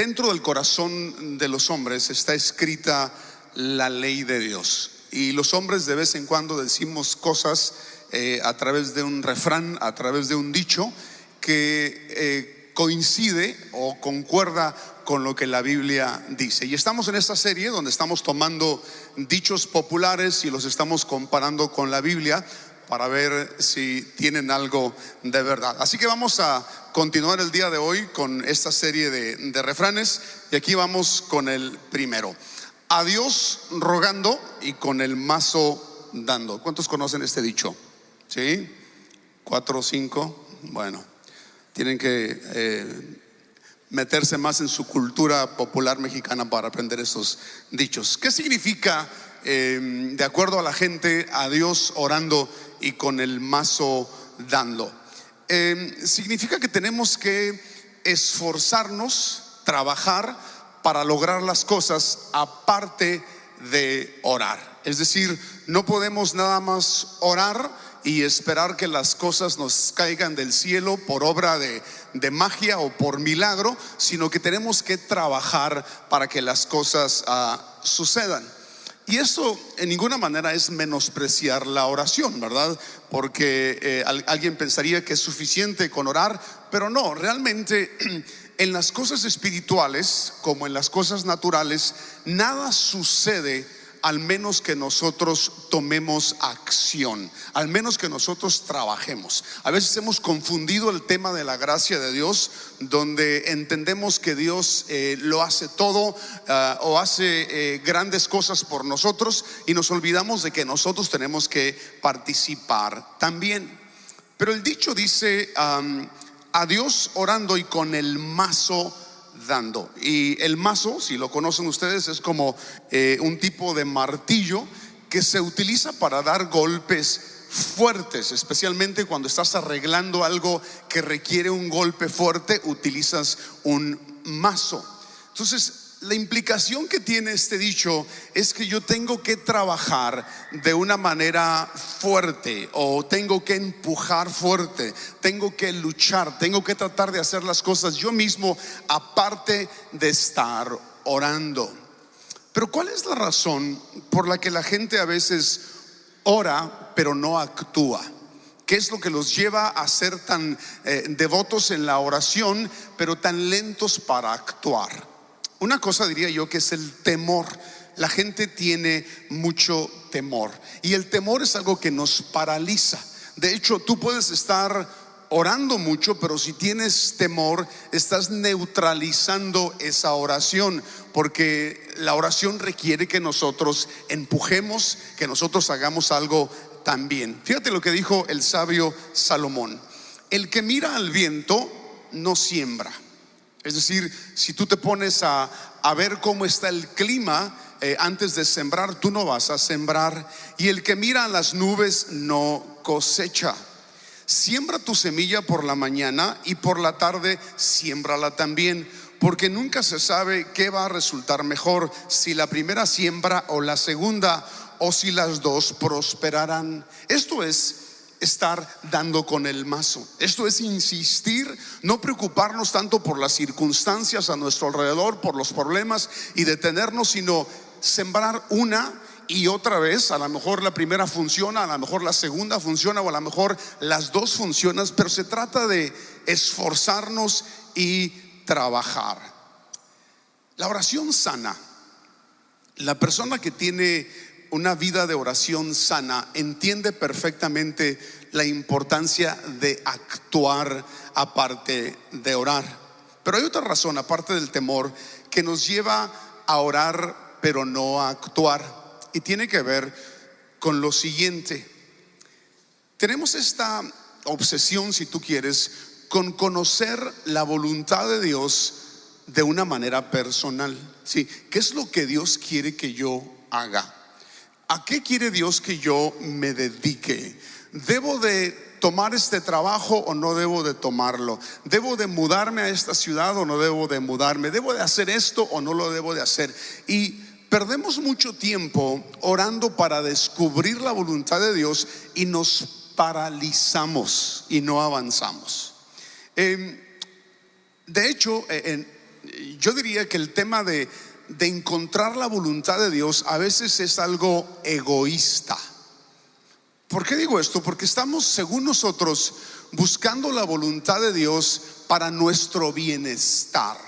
dentro del corazón de los hombres está escrita la ley de Dios. Y los hombres de vez en cuando decimos cosas eh, a través de un refrán, a través de un dicho, que eh, coincide o concuerda con lo que la Biblia dice. Y estamos en esta serie donde estamos tomando dichos populares y los estamos comparando con la Biblia para ver si tienen algo de verdad. Así que vamos a continuar el día de hoy con esta serie de, refranes y aquí vamos con el primero. A Dios rogando y con el mazo dando. ¿Cuántos conocen este dicho? ¿Sí? ¿Cuatro o cinco? Bueno, tienen que eh, meterse más en su cultura popular mexicana para aprender esos dichos. ¿Qué significa, eh, de acuerdo a la gente, a Dios orando y con el mazo dando. Em, significa que tenemos que esforzarnos, trabajar para lograr las cosas aparte de orar. Es decir, no podemos nada más orar y esperar que las cosas nos caigan del cielo por obra de, magia o por milagro, sino que tenemos que trabajar para que las cosas ah, sucedan. Y eso en ninguna manera es menospreciar la oración, ¿verdad? Porque eh, alguien pensaría que es suficiente con orar, pero no, realmente en las cosas espirituales como en las cosas naturales, nada sucede al menos que nosotros tomemos acción, al menos que nosotros trabajemos. A veces hemos confundido el tema de la gracia de Dios, donde entendemos que Dios eh, lo hace todo ah, o hace eh, grandes cosas por nosotros y nos olvidamos de que nosotros tenemos que participar también. Pero el dicho dice, a Dios orando y con el mazo dando. Y el mazo, si lo conocen ustedes, es como eh, un tipo de martillo que se utiliza para dar golpes fuertes, especialmente cuando estás arreglando algo que requiere un golpe fuerte, utilizas un mazo. Entonces, la implicación que tiene este dicho es que yo tengo que trabajar de una manera fuerte o tengo que empujar fuerte, tengo que luchar, tengo que tratar de hacer las cosas yo mismo aparte de estar orando. Pero ¿cuál es la razón por la que la gente a veces ora pero no actúa? ¿Qué es lo que los lleva a ser tan eh, devotos en la oración pero tan lentos para actuar? Una cosa diría yo que es el temor. La gente tiene mucho temor y el temor es algo que nos paraliza. De hecho, tú puedes estar orando mucho, pero si tienes temor, estás neutralizando esa oración, porque la oración requiere que nosotros empujemos, que nosotros hagamos algo también. Fíjate lo que dijo el sabio Salomón. El que mira al viento no siembra es decir, si tú te pones a, ver cómo está el clima eh, antes de sembrar, tú no vas a sembrar. Y el que mira a las nubes no cosecha. Siembra tu semilla por la mañana y por la tarde siémbrala también, porque nunca se sabe qué va a resultar mejor, si la primera siembra o la segunda, o si las dos prosperarán. Esto es estar dando con el mazo. Esto es insistir, no preocuparnos tanto por las circunstancias a nuestro alrededor, por los problemas y detenernos, sino sembrar una y otra vez. A lo mejor la primera funciona, a lo mejor la segunda funciona o a lo mejor las dos funcionan, pero se trata de esforzarnos y trabajar. La oración sana. La persona que tiene una vida de oración sana entiende perfectamente la importancia de actuar aparte de orar. Pero hay otra razón, aparte del temor, que nos lleva a orar pero no a actuar. Y tiene que ver con lo siguiente. Tenemos esta obsesión, si tú quieres, con conocer la voluntad de Dios de una manera personal. ¿Sí? ¿Qué es lo que Dios quiere que yo haga? ¿A qué quiere Dios que yo me dedique? ¿Debo de tomar este trabajo o no debo de tomarlo? ¿Debo de mudarme a esta ciudad o no debo de mudarme? ¿Debo de hacer esto o no lo debo de hacer? Y perdemos mucho tiempo orando para descubrir la voluntad de Dios y nos paralizamos y no avanzamos. Em, de hecho, en yo diría que el tema de, de encontrar la voluntad de Dios a veces es algo egoísta. ¿Por qué digo esto? Porque estamos, según nosotros, buscando la voluntad de Dios para nuestro bienestar.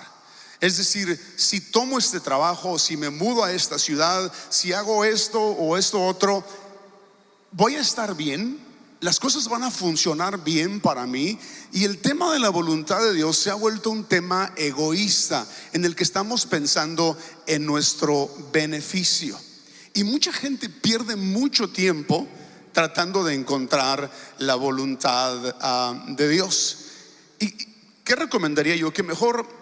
Es decir, si tomo este trabajo, si me mudo a esta ciudad, si hago esto o esto otro, voy a estar bien, las cosas van a funcionar bien para mí y el tema de la voluntad de Dios se ha vuelto un tema egoísta en el que estamos pensando en nuestro beneficio. Y mucha gente pierde mucho tiempo tratando de encontrar la voluntad ah, de Dios. ¿Y qué recomendaría yo? Que mejor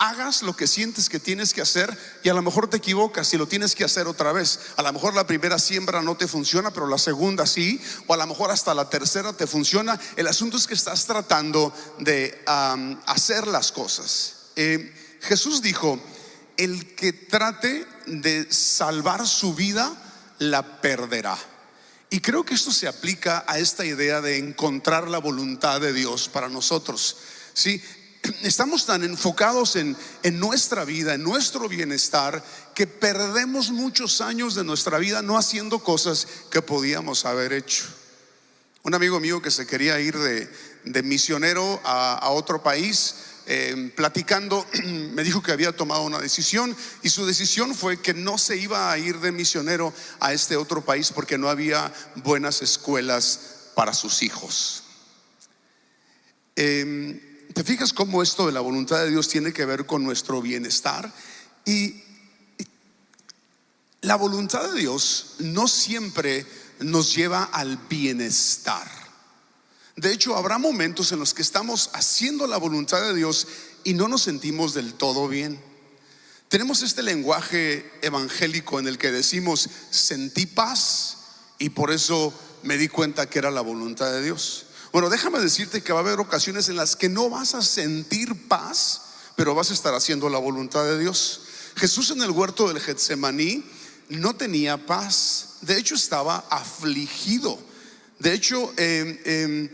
hagas lo que sientes que tienes que hacer y a lo mejor te equivocas y lo tienes que hacer otra vez. A lo mejor la primera siembra no te funciona, pero la segunda sí, o a lo mejor hasta la tercera te funciona. El asunto es que estás tratando de hacer las cosas. Eh, Jesús dijo, el que trate de salvar su vida, la perderá. Y creo que esto se aplica a esta idea de encontrar la voluntad de Dios para nosotros. Sí, estamos tan enfocados en, nuestra vida, en nuestro bienestar, que perdemos muchos años de nuestra vida no haciendo cosas que podíamos haber hecho. Un amigo mío que se quería ir de, misionero a, otro país, eh, platicando, me dijo que había tomado una decisión y su decisión fue que no se iba a ir de misionero a este otro país porque no había buenas escuelas para sus hijos. Eh, ¿Te fijas cómo esto de la voluntad de Dios tiene que ver con nuestro bienestar? Y la voluntad de Dios no siempre nos lleva al bienestar. De hecho, habrá momentos en los que estamos haciendo la voluntad de Dios y no nos sentimos del todo bien. Tenemos este lenguaje evangélico en el que decimos, sentí paz y por eso me di cuenta que era la voluntad de Dios. Bueno, déjame decirte que va a haber ocasiones en las que no vas a sentir paz, pero vas a estar haciendo la voluntad de Dios. Jesús en el huerto del Getsemaní no tenía paz, de hecho estaba afligido. De hecho, em, em,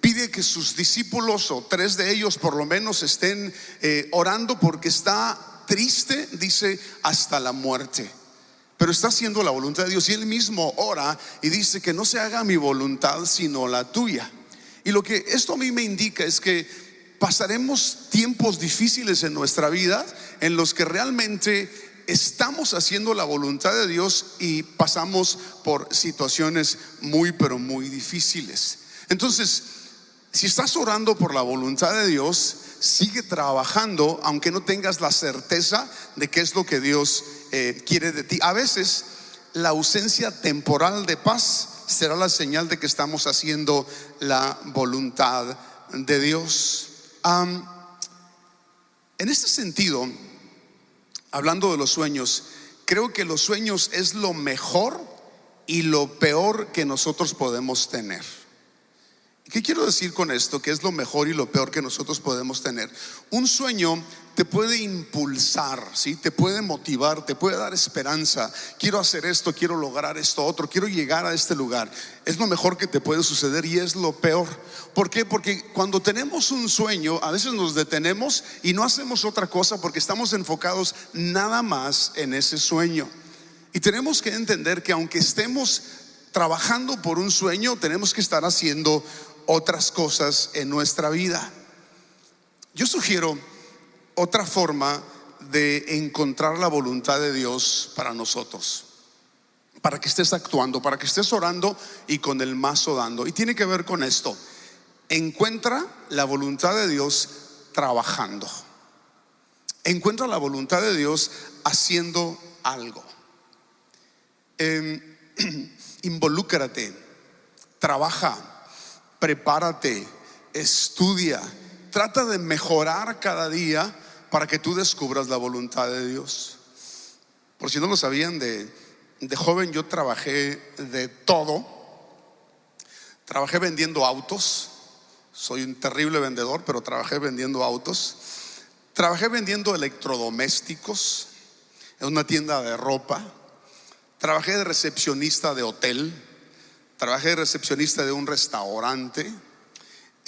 pide que sus discípulos o tres de ellos por lo menos estén eh, orando porque está triste, dice, hasta la muerte. Pero está haciendo la voluntad de Dios y él mismo ora y dice que no se haga mi voluntad sino la tuya. Y lo que esto a mí me indica es que pasaremos tiempos difíciles en nuestra vida en los que realmente estamos haciendo la voluntad de Dios y pasamos por situaciones muy, pero muy difíciles. Entonces, si estás orando por la voluntad de Dios, sigue trabajando aunque no tengas la certeza de qué es lo que Dios eh, quiere de ti. A veces la ausencia temporal de paz será la señal de que estamos haciendo la voluntad de Dios. en este sentido, hablando de los sueños, creo que los sueños es lo mejor y lo peor que nosotros podemos tener. ¿Qué quiero decir con esto? Que es lo mejor y lo peor que nosotros podemos tener. Un sueño te puede impulsar, ¿sí? te puede motivar, te puede dar esperanza. Quiero hacer esto, quiero lograr esto otro, quiero llegar a este lugar. Es lo mejor que te puede suceder y es lo peor. ¿Por qué? Porque cuando tenemos un sueño, a veces nos detenemos y no hacemos otra cosa porque estamos enfocados nada más en ese sueño. Y tenemos que entender que aunque estemos trabajando por un sueño, tenemos que estar haciendo otras cosas en nuestra vida. Yo sugiero otra forma de encontrar la voluntad de Dios para nosotros. Para que estés actuando, para que estés orando y con el mazo dando. Y tiene que ver con esto. Encuentra la voluntad de Dios trabajando. Encuentra la voluntad de Dios haciendo algo. Em, involúcrate, trabaja, prepárate, estudia, trata de mejorar cada día para que tú descubras la voluntad de Dios. Por si no lo sabían, de, joven yo trabajé de todo. Trabajé vendiendo autos. Soy un terrible vendedor, pero trabajé vendiendo autos. Trabajé vendiendo electrodomésticos en una tienda de ropa. Trabajé de recepcionista de hotel. Trabajé de recepcionista de un restaurante.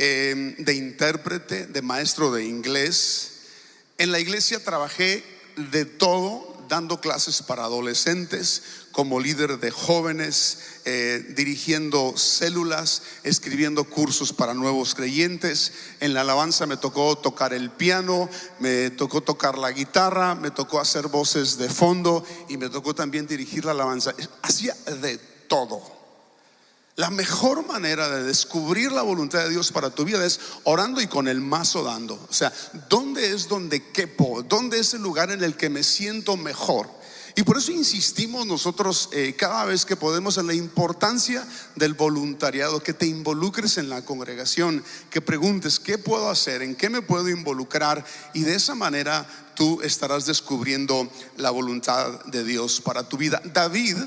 Em, de intérprete, de maestro de inglés En la iglesia trabajé de todo, dando clases para adolescentes, como líder de jóvenes, eh, dirigiendo células, escribiendo cursos para nuevos creyentes. En la alabanza me tocó tocar el piano, me tocó tocar la guitarra, me tocó hacer voces de fondo y me tocó también dirigir la alabanza. Hacía de todo. La mejor manera de descubrir la voluntad de Dios para tu vida es orando y con el mazo dando. O sea, ¿dónde es donde quepo? ¿Dónde es el lugar en el que me siento mejor? Y por eso insistimos nosotros eh, cada vez que podemos en la importancia del voluntariado, que te involucres en la congregación, que preguntes qué puedo hacer, en qué me puedo involucrar y de esa manera tú estarás descubriendo la voluntad de Dios para tu vida. David,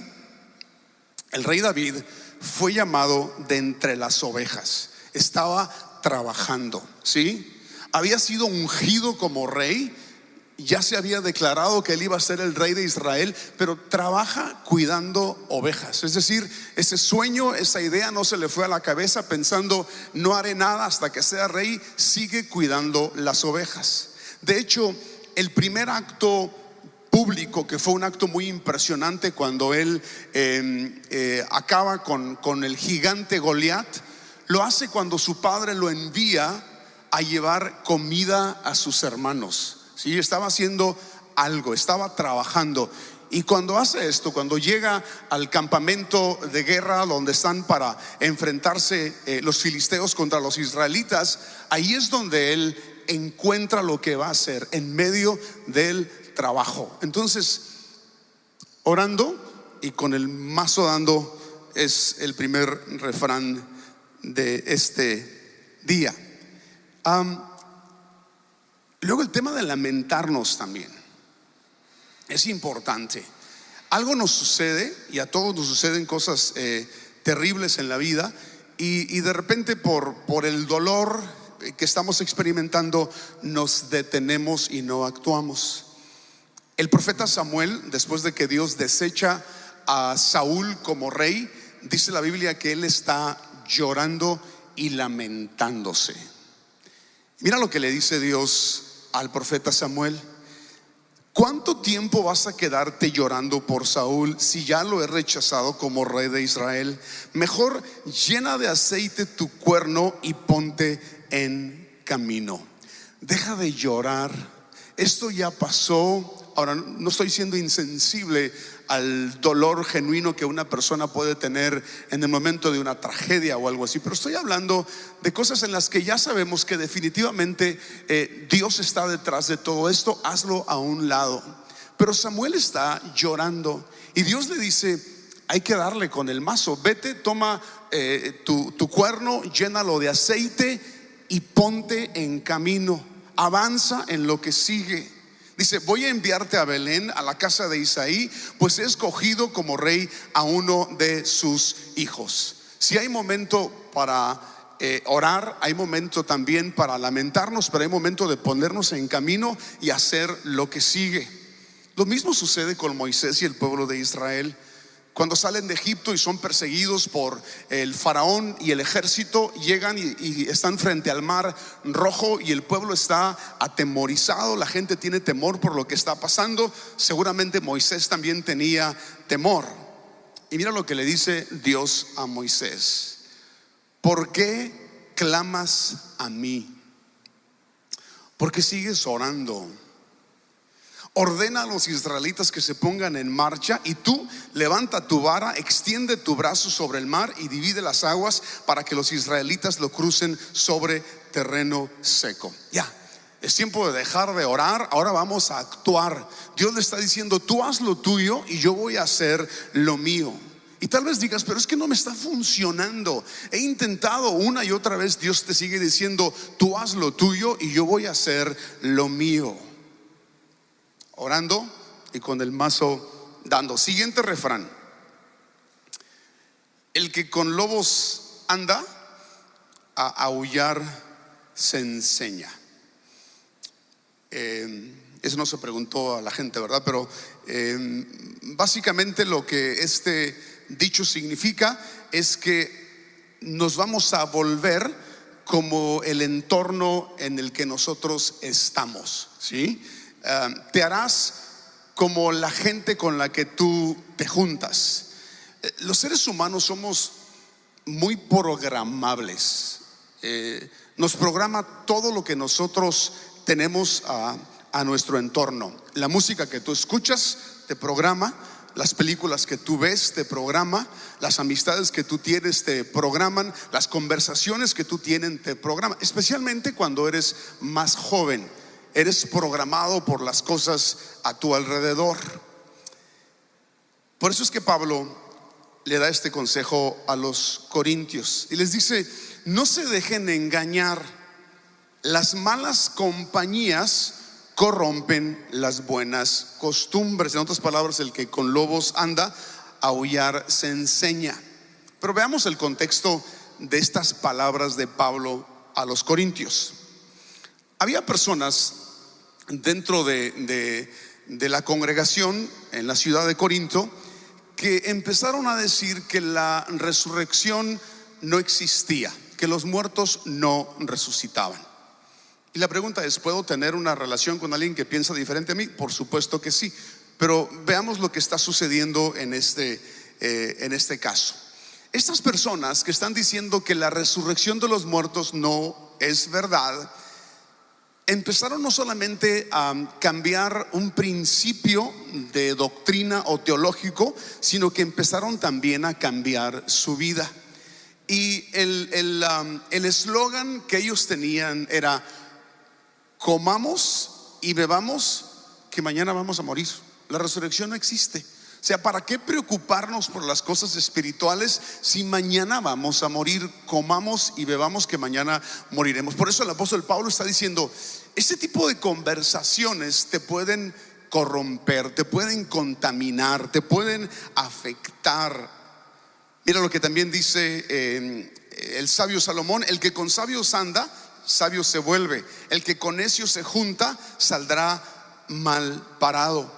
el rey David, fue llamado de entre las ovejas, estaba trabajando, ¿sí? Había sido ungido como rey ya se había declarado que él iba a ser el rey de Israel, pero trabaja cuidando ovejas. Es decir, ese sueño, esa idea no se le fue a la cabeza pensando, no haré nada hasta que sea rey, sigue cuidando las ovejas. De hecho, el primer acto público, que fue un acto muy impresionante cuando él em, eh, acaba con, con el gigante Goliat, lo hace cuando su padre lo envía a llevar comida a sus hermanos. ¿sí? Estaba haciendo algo, estaba trabajando. Y cuando hace esto, cuando llega al campamento de guerra donde están para enfrentarse eh, los filisteos contra los israelitas, ahí es donde él encuentra lo que va a hacer en medio del trabajo. Entonces, orando y con el mazo dando es el primer refrán de este día. Luego el tema de lamentarnos también. Es importante. Algo nos sucede y a todos nos suceden cosas eh, terribles en la vida y, de repente por, por el dolor que estamos experimentando nos detenemos y no actuamos. El profeta Samuel, después de que Dios desecha a Saúl como rey, dice la Biblia que él está llorando y lamentándose. Mira lo que le dice Dios al profeta Samuel, ¿cuánto tiempo vas a quedarte llorando por Saúl si ya lo he rechazado como rey de Israel? Mejor llena de aceite tu cuerno y ponte en camino. Deja de llorar. Esto ya pasó. Ahora, no estoy siendo insensible al dolor genuino que una persona puede tener en el momento de una tragedia o algo así, pero estoy hablando de cosas en las que ya sabemos que definitivamente eh, Dios está detrás de todo esto, hazlo a un lado. Pero Samuel está llorando y Dios le dice, hay que darle con el mazo, vete, toma eh, tu, tu cuerno, llénalo de aceite y ponte en camino, avanza en lo que sigue. Dice, voy a enviarte a Belén, a la casa de Isaí, pues he escogido como rey a uno de sus hijos. Si hay momento para eh, orar, hay momento también para lamentarnos, pero hay momento de ponernos en camino y hacer lo que sigue. Lo mismo sucede con Moisés y el pueblo de Israel. Cuando salen de Egipto y son perseguidos por el faraón y el ejército, llegan y, están frente al mar rojo y el pueblo está atemorizado, la gente tiene temor por lo que está pasando. Seguramente Moisés también tenía temor. Y mira lo que le dice Dios a Moisés. ¿Por qué clamas a mí? Porque sigues orando Ordena a los israelitas que se pongan en marcha y tú levanta tu vara, extiende tu brazo sobre el mar y divide las aguas para que los israelitas lo crucen sobre terreno seco. Ya, es tiempo de dejar de orar, ahora vamos a actuar. Dios le está diciendo, tú haz lo tuyo y yo voy a hacer lo mío. Y tal vez digas, pero es que no me está funcionando. He intentado una y otra vez, Dios te sigue diciendo, tú haz lo tuyo y yo voy a hacer lo mío orando y con el mazo dando. Siguiente refrán. El que con lobos anda, a aullar se enseña. Eh, eso no se preguntó a la gente, ¿verdad? Pero eh, básicamente lo que este dicho significa es que nos vamos a volver como el entorno en el que nosotros estamos, ¿sí? Ah, te harás como la gente con la que tú te juntas. Eh, los seres humanos somos muy programables. Eh, nos programa todo lo que nosotros tenemos a, a nuestro entorno. La música que tú escuchas te programa, las películas que tú ves te programa, las amistades que tú tienes te programan, las conversaciones que tú tienes te programan, especialmente cuando eres más joven, eres programado por las cosas a tu alrededor. Por eso es que Pablo le da este consejo a los corintios y les dice, no se dejen engañar, las malas compañías corrompen las buenas costumbres. En otras palabras, el que con lobos anda, aullar se enseña. Pero veamos el contexto de estas palabras de Pablo a los corintios. Había personas dentro de, de la congregación en la ciudad de Corinto que empezaron a decir que la resurrección no existía, que los muertos no resucitaban. Y la pregunta es, ¿puedo tener una relación con alguien que piensa diferente a mí? Por supuesto que sí. Pero veamos lo que está sucediendo en este, eh, en este caso. Estas personas que están diciendo que la resurrección de los muertos no es verdad, empezaron no solamente a cambiar un principio de doctrina o teológico, sino que empezaron también a cambiar su vida. Y el eslogan el, que ellos tenían era, comamos y bebamos que mañana vamos a morir. La resurrección no existe. O sea, ¿para qué preocuparnos por las cosas espirituales si mañana vamos a morir? Comamos y bebamos que mañana moriremos. Por eso el apóstol Pablo está diciendo, ese tipo de conversaciones te pueden corromper, te pueden contaminar, te pueden afectar. Mira lo que también dice eh, el sabio Salomón, el que con sabios anda, sabio se vuelve. El que con necio se junta saldrá mal parado.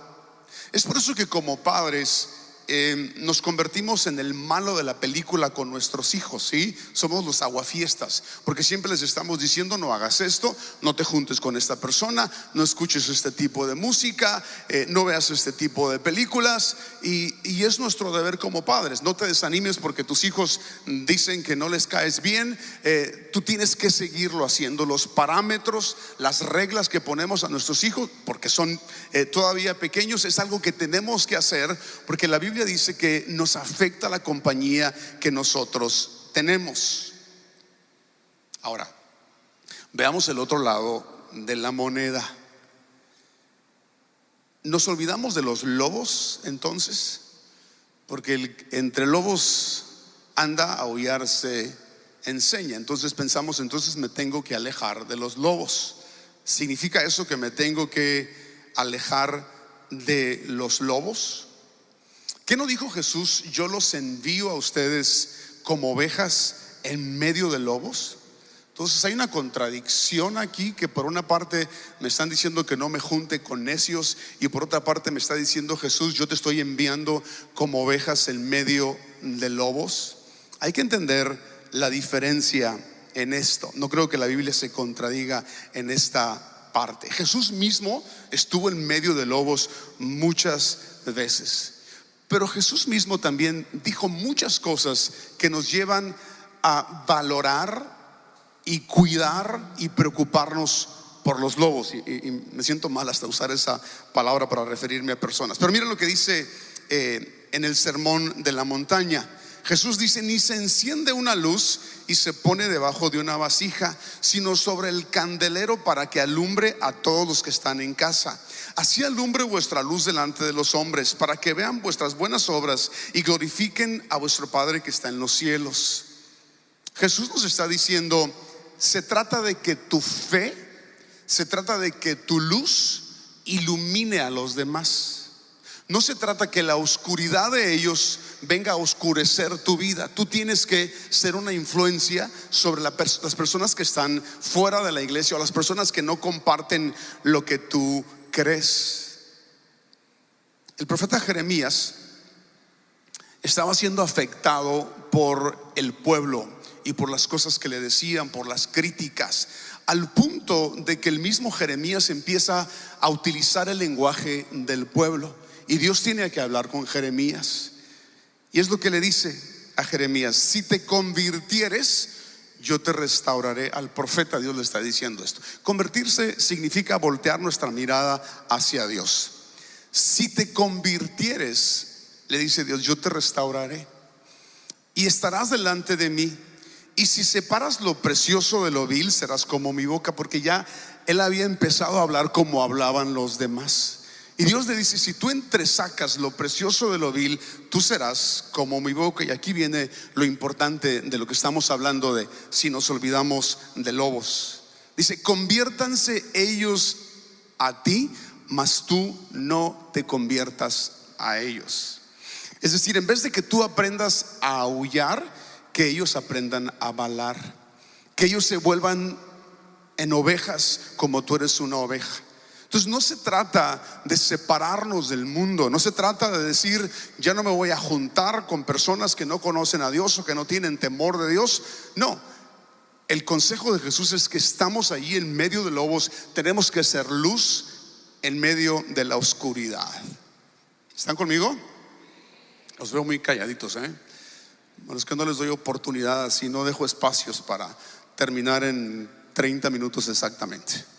Es por eso que como padres eh, nos convertimos en el malo de la película con nuestros hijos, ¿sí? Somos los aguafiestas, porque siempre les estamos diciendo, no hagas esto, no te juntes con esta persona, no escuches este tipo de música, eh, no veas este tipo de películas, y, es nuestro deber como padres. No te desanimes porque tus hijos dicen que no les caes bien, eh, tú tienes que seguirlo haciendo. Los parámetros, las reglas que ponemos a nuestros hijos, porque son todavía pequeños, es algo que tenemos que hacer, porque la Biblia dice que nos afecta la compañía que nosotros tenemos. Ahora, veamos el otro lado de la moneda. ¿Nos olvidamos de los lobos entonces? Porque el, entre lobos anda a aullarse enseña. Entonces pensamos, entonces me tengo que alejar de los lobos. ¿Significa eso que me tengo que alejar de los lobos? ¿Qué no dijo Jesús? Yo los envío a ustedes como ovejas en medio de lobos. Entonces hay una contradicción aquí que por una parte me están diciendo que no me junte con necios y por otra parte me está diciendo Jesús, yo te estoy enviando como ovejas en medio de lobos. Hay que entender la diferencia en esto. No creo que la Biblia se contradiga en esta parte. Jesús mismo estuvo en medio de lobos muchas veces. Pero Jesús mismo también dijo muchas cosas que nos llevan a valorar y cuidar y preocuparnos por los lobos. Y, me siento mal hasta usar esa palabra para referirme a personas. Pero mira lo que dice eh, en el sermón de la montaña. Jesús dice, ni se enciende una luz y se pone debajo de una vasija, sino sobre el candelero para que alumbre a todos los que están en casa. Así alumbre vuestra luz delante de los hombres, para que vean vuestras buenas obras y glorifiquen a vuestro Padre que está en los cielos. Jesús nos está diciendo, se trata de que tu fe, se trata de que tu luz ilumine a los demás. No se trata que la oscuridad de ellos venga a oscurecer tu vida. Tú tienes que ser una influencia sobre las personas que están fuera de la iglesia o las personas que no comparten lo que tú crees. El profeta Jeremías estaba siendo afectado por el pueblo y por las cosas que le decían, por las críticas, al punto de que el mismo Jeremías empieza a utilizar el lenguaje del pueblo. Y Dios tiene que hablar con Jeremías. Y es lo que le dice a Jeremías, si te convirtieres, yo te restauraré. Al profeta Dios le está diciendo esto. Convertirse significa voltear nuestra mirada hacia Dios. Si te convirtieres, le dice Dios, yo te restauraré y estarás delante de mí. Y si separas lo precioso de lo vil, serás como mi boca, porque ya él había empezado a hablar como hablaban los demás. Y Dios le dice, si tú entresacas lo precioso de lo vil, tú serás como mi boca. Y aquí viene lo importante de lo que estamos hablando de si nos olvidamos de lobos. Dice, conviértanse ellos a ti, mas tú no te conviertas a ellos. Es decir, en vez de que tú aprendas a aullar, que ellos aprendan a balar, que ellos se vuelvan en ovejas como tú eres una oveja. Entonces no se trata de separarnos del mundo, no se trata de decir, ya no me voy a juntar con personas que no conocen a Dios o que no tienen temor de Dios. No, el consejo de Jesús es que estamos allí en medio de lobos, tenemos que ser luz en medio de la oscuridad. ¿Están conmigo? Los veo muy calladitos, ¿eh? Bueno, es que no les doy oportunidad, así no dejo espacios para terminar en 30 minutos exactamente.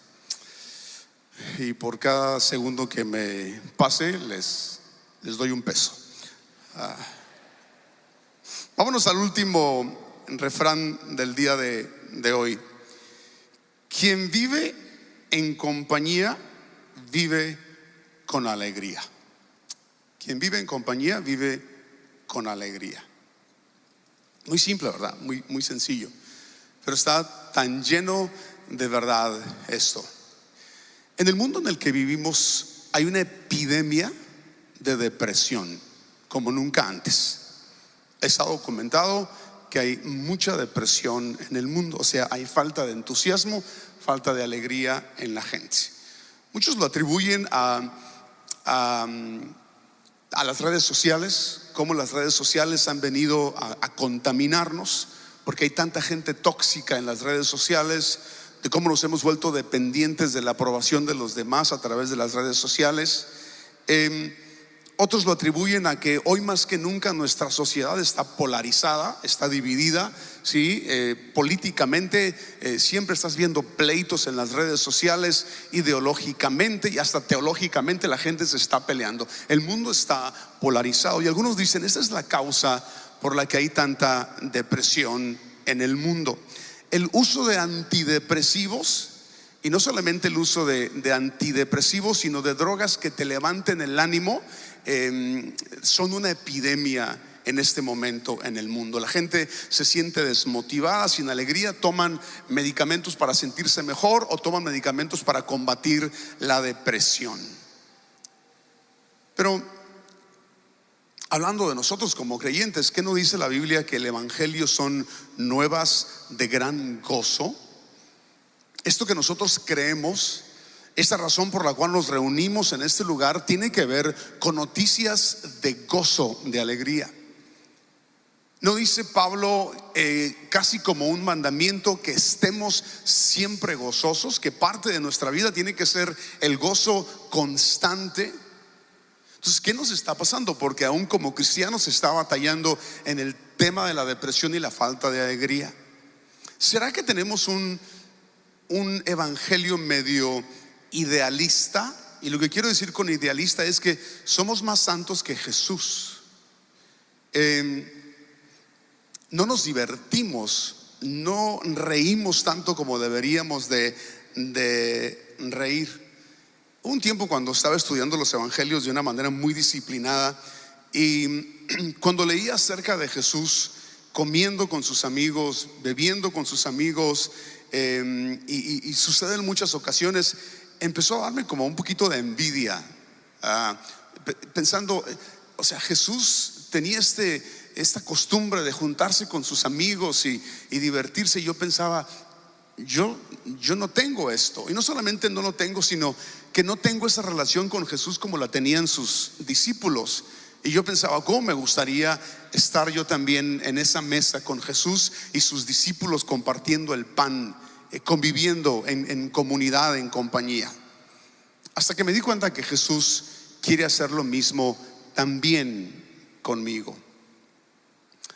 Y por cada segundo que me pase, les, les doy un peso. Ah. Vámonos al último refrán del día de, de hoy. Quien vive en compañía, vive con alegría. Quien vive en compañía vive con alegría. Muy simple, ¿verdad? Muy, muy sencillo. Pero está tan lleno de verdad esto. En el mundo en el que vivimos hay una epidemia de depresión como nunca antes. Está documentado que hay mucha depresión en el mundo, o sea, hay falta de entusiasmo, falta de alegría en la gente. Muchos lo atribuyen a, a las redes sociales, cómo las redes sociales han venido a, contaminarnos, porque hay tanta gente tóxica en las redes sociales, de cómo nos hemos vuelto dependientes de la aprobación de los demás a través de las redes sociales. Em, otros lo atribuyen a que hoy más que nunca nuestra sociedad está polarizada, está dividida, ¿sí? Eh, políticamente eh, siempre estás viendo pleitos en las redes sociales, ideológicamente y hasta teológicamente la gente se está peleando. El mundo está polarizado y algunos dicen, esa es la causa por la que hay tanta depresión en el mundo. El uso de antidepresivos y no solamente el uso de, de, antidepresivos, sino de drogas que te levanten el ánimo Em, son una epidemia en este momento en el mundo. La gente se siente desmotivada, sin alegría, toman medicamentos para sentirse mejor o toman medicamentos para combatir la depresión. Pero hablando de nosotros como creyentes, ¿qué no dice la Biblia que el Evangelio son nuevas de gran gozo? Esto que nosotros creemos esta razón por la cual nos reunimos en este lugar tiene que ver con noticias de gozo, de alegría. No dice Pablo eh, casi como un mandamiento que estemos siempre gozosos, que parte de nuestra vida tiene que ser el gozo constante. Entonces, ¿qué nos está pasando? Porque aún como cristianos está batallando en el tema de la depresión y la falta de alegría. ¿Será que tenemos un, un evangelio medio idealista, y lo que quiero decir con idealista es que somos más santos que Jesús. Em, no nos divertimos, no reímos tanto como deberíamos de, de reír. Un tiempo cuando estaba estudiando los evangelios de una manera muy disciplinada y cuando leía acerca de Jesús comiendo con sus amigos, bebiendo con sus amigos, em, y, y, sucede en muchas ocasiones, empezó a darme como un poquito de envidia, ah, pensando, eh, o sea, Jesús tenía este, esta costumbre de juntarse con sus amigos y, divertirse, y yo pensaba, yo, yo no tengo esto, y no solamente no lo tengo, sino que no tengo esa relación con Jesús como la tenían sus discípulos. Y yo pensaba, ¿cómo me gustaría estar yo también en esa mesa con Jesús y sus discípulos compartiendo el pan, eh, conviviendo en, en comunidad, en compañía? Hasta que me di cuenta que Jesús quiere hacer lo mismo también conmigo.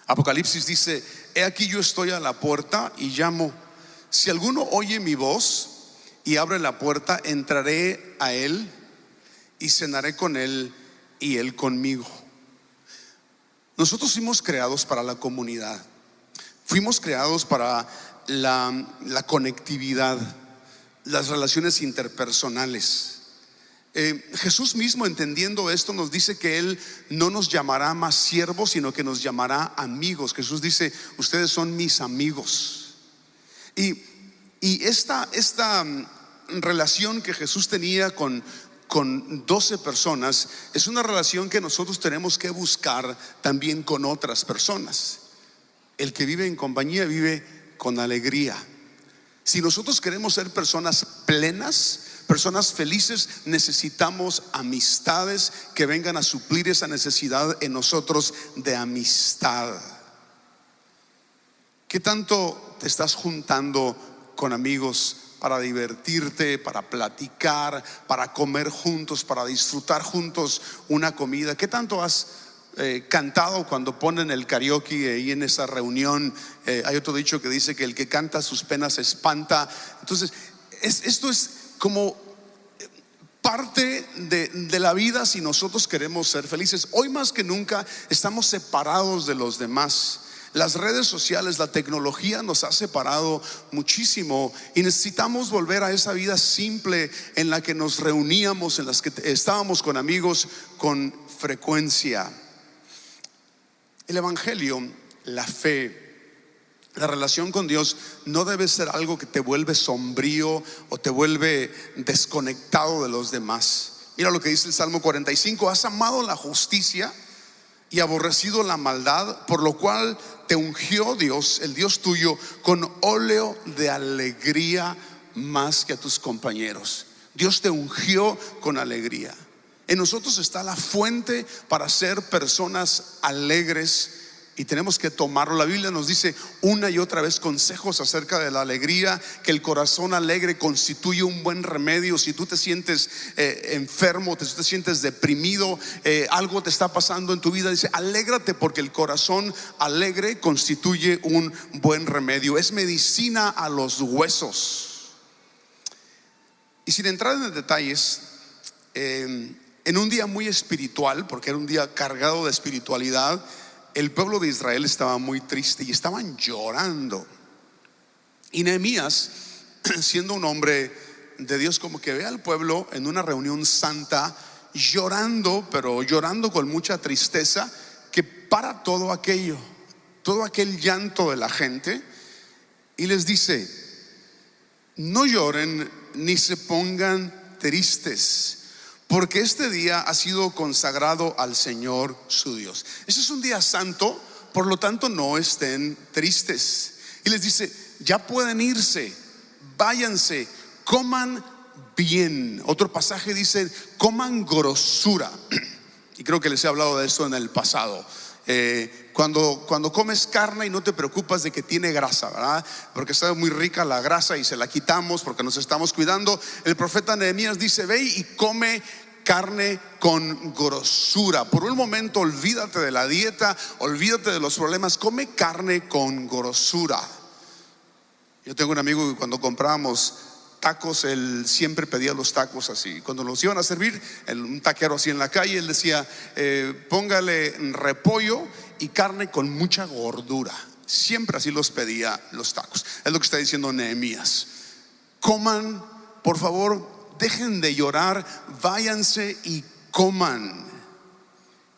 Apocalipsis dice, he aquí yo estoy a la puerta y llamo. Si alguno oye mi voz y abre la puerta, entraré a él y cenaré con él y él conmigo. Nosotros fuimos creados para la comunidad, fuimos creados para la, conectividad, las relaciones interpersonales. Eh, Jesús mismo entendiendo esto nos dice que Él no nos llamará más siervos, sino que nos llamará amigos. Jesús dice, ustedes son mis amigos. Y, y esta, esta relación que Jesús tenía con, con 12 personas es una relación que nosotros tenemos que buscar también con otras personas. El que vive en compañía vive con alegría. Si nosotros queremos ser personas plenas, personas felices, necesitamos amistades que vengan a suplir esa necesidad en nosotros de amistad. ¿Qué tanto te estás juntando con amigos para divertirte, para platicar, para comer juntos, para disfrutar juntos una comida? ¿Qué tanto has eh, cantado cuando ponen el karaoke ahí en esa reunión? Eh, hay otro dicho que dice que el que canta sus penas espanta. Entonces, esto es como parte de, de, la vida si nosotros queremos ser felices. Hoy más que nunca estamos separados de los demás. Las redes sociales, la tecnología nos ha separado muchísimo y necesitamos volver a esa vida simple en la que nos reuníamos, en las que estábamos con amigos con frecuencia. El Evangelio, la fe, la relación con Dios no debe ser algo que te vuelve sombrío o te vuelve desconectado de los demás. Mira lo que dice el Salmo 45, has amado la justicia y aborrecido la maldad, por lo cual te ungió Dios, el Dios tuyo, con óleo de alegría más que a tus compañeros. Dios te ungió con alegría. En nosotros está la fuente para ser personas alegres y tenemos que tomarlo. La Biblia nos dice una y otra vez consejos acerca de la alegría, que el corazón alegre constituye un buen remedio. Si tú te sientes eh, enfermo, te, te sientes deprimido, eh, algo te está pasando en tu vida, dice, alégrate porque el corazón alegre constituye un buen remedio. Es medicina a los huesos. Y sin entrar en detalles, eh, en un día muy espiritual, porque era un día cargado de espiritualidad, el pueblo de Israel estaba muy triste y estaban llorando. Y Nehemías, siendo un hombre de Dios, como que ve al pueblo en una reunión santa llorando, pero llorando con mucha tristeza, que para todo aquello, todo aquel llanto de la gente, y les dice, no lloren ni se pongan tristes porque este día ha sido consagrado al Señor su Dios. Ese es un día santo, por lo tanto no estén tristes. Y les dice, ya pueden irse, váyanse, coman bien. Otro pasaje dice, coman grosura. Y creo que les he hablado de eso en el pasado. Eh, cuando, cuando comes carne y no te preocupas de que tiene grasa, ¿verdad? Porque está muy rica la grasa y se la quitamos porque nos estamos cuidando. El profeta Nehemías dice, ve y come carne con grosura. Por un momento olvídate de la dieta, olvídate de los problemas, come carne con grosura. Yo tengo un amigo que cuando comprábamos tacos, él siempre pedía los tacos así. Cuando los iban a servir, un taquero así en la calle, él decía, eh, póngale repollo y carne con mucha gordura. Siempre así los pedía los tacos. Es lo que está diciendo Nehemías. Coman, por favor, dejen de llorar, váyanse y coman.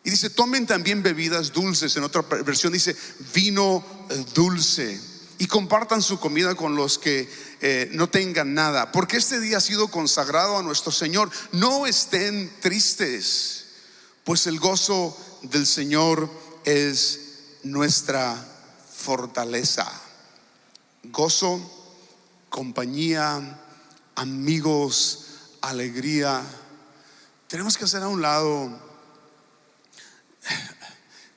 Y dice, tomen también bebidas dulces. En otra versión dice, vino eh, dulce. Y compartan su comida con los que eh, no tengan nada, porque este día ha sido consagrado a nuestro Señor. No estén tristes, pues el gozo del Señor es nuestra fortaleza. Gozo, compañía, amigos, alegría. Tenemos que hacer a un lado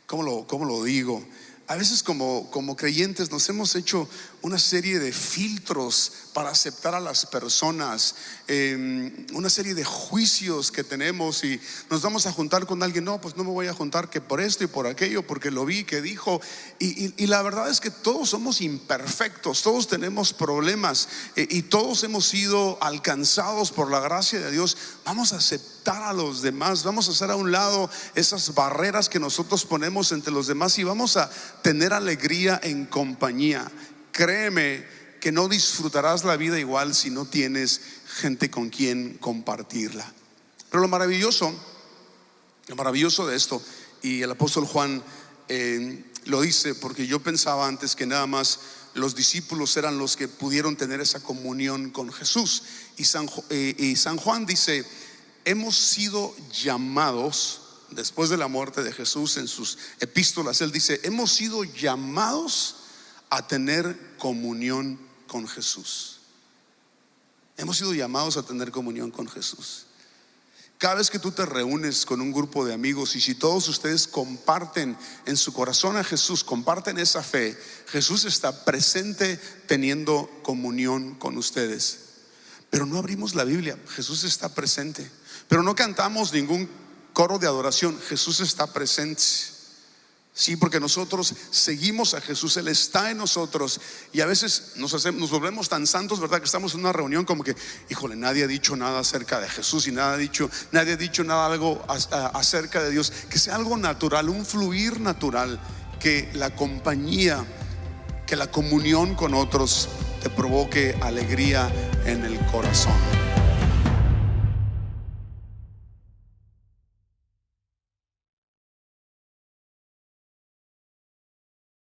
¿cómo lo, cómo lo digo? A veces como, como creyentes nos hemos hecho una serie de filtros para aceptar a las personas, em, una serie de juicios que tenemos y nos vamos a juntar con alguien, no, pues no me voy a juntar que por esto y por aquello, porque lo vi, que dijo. Y, la verdad es que todos somos imperfectos, todos tenemos problemas eh, y todos hemos sido alcanzados por la gracia de Dios. Vamos a a los demás, vamos a hacer a un lado esas barreras que nosotros ponemos entre los demás y vamos a tener alegría en compañía créeme que no disfrutarás la vida igual si no tienes gente con quien compartirla. Pero lo maravilloso, lo maravilloso de esto, y el apóstol Juan eh, lo dice porque yo pensaba antes que nada más los discípulos eran los que pudieron tener esa comunión con Jesús. Y San, eh, y San Juan dice, hemos sido llamados, después de la muerte de Jesús en sus epístolas, él dice, hemos sido llamados a tener comunión con Jesús. Hemos sido llamados a tener comunión con Jesús. Cada vez que tú te reúnes con un grupo de amigos y si todos ustedes comparten en su corazón a Jesús, comparten esa fe, Jesús está presente teniendo comunión con ustedes. Pero no abrimos la Biblia, Jesús está presente. Pero no cantamos ningún coro de adoración, Jesús está presente. Sí, porque nosotros seguimos a Jesús, Él está en nosotros y a veces nos, volvemos tan santos, ¿verdad? Que estamos en una reunión como que, híjole, nadie ha dicho nada acerca de Jesús y nada ha dicho, nadie ha dicho nada algo acerca de Dios, que sea algo natural, un fluir natural, que la compañía, que la comunión con otros te provoque alegría en el corazón.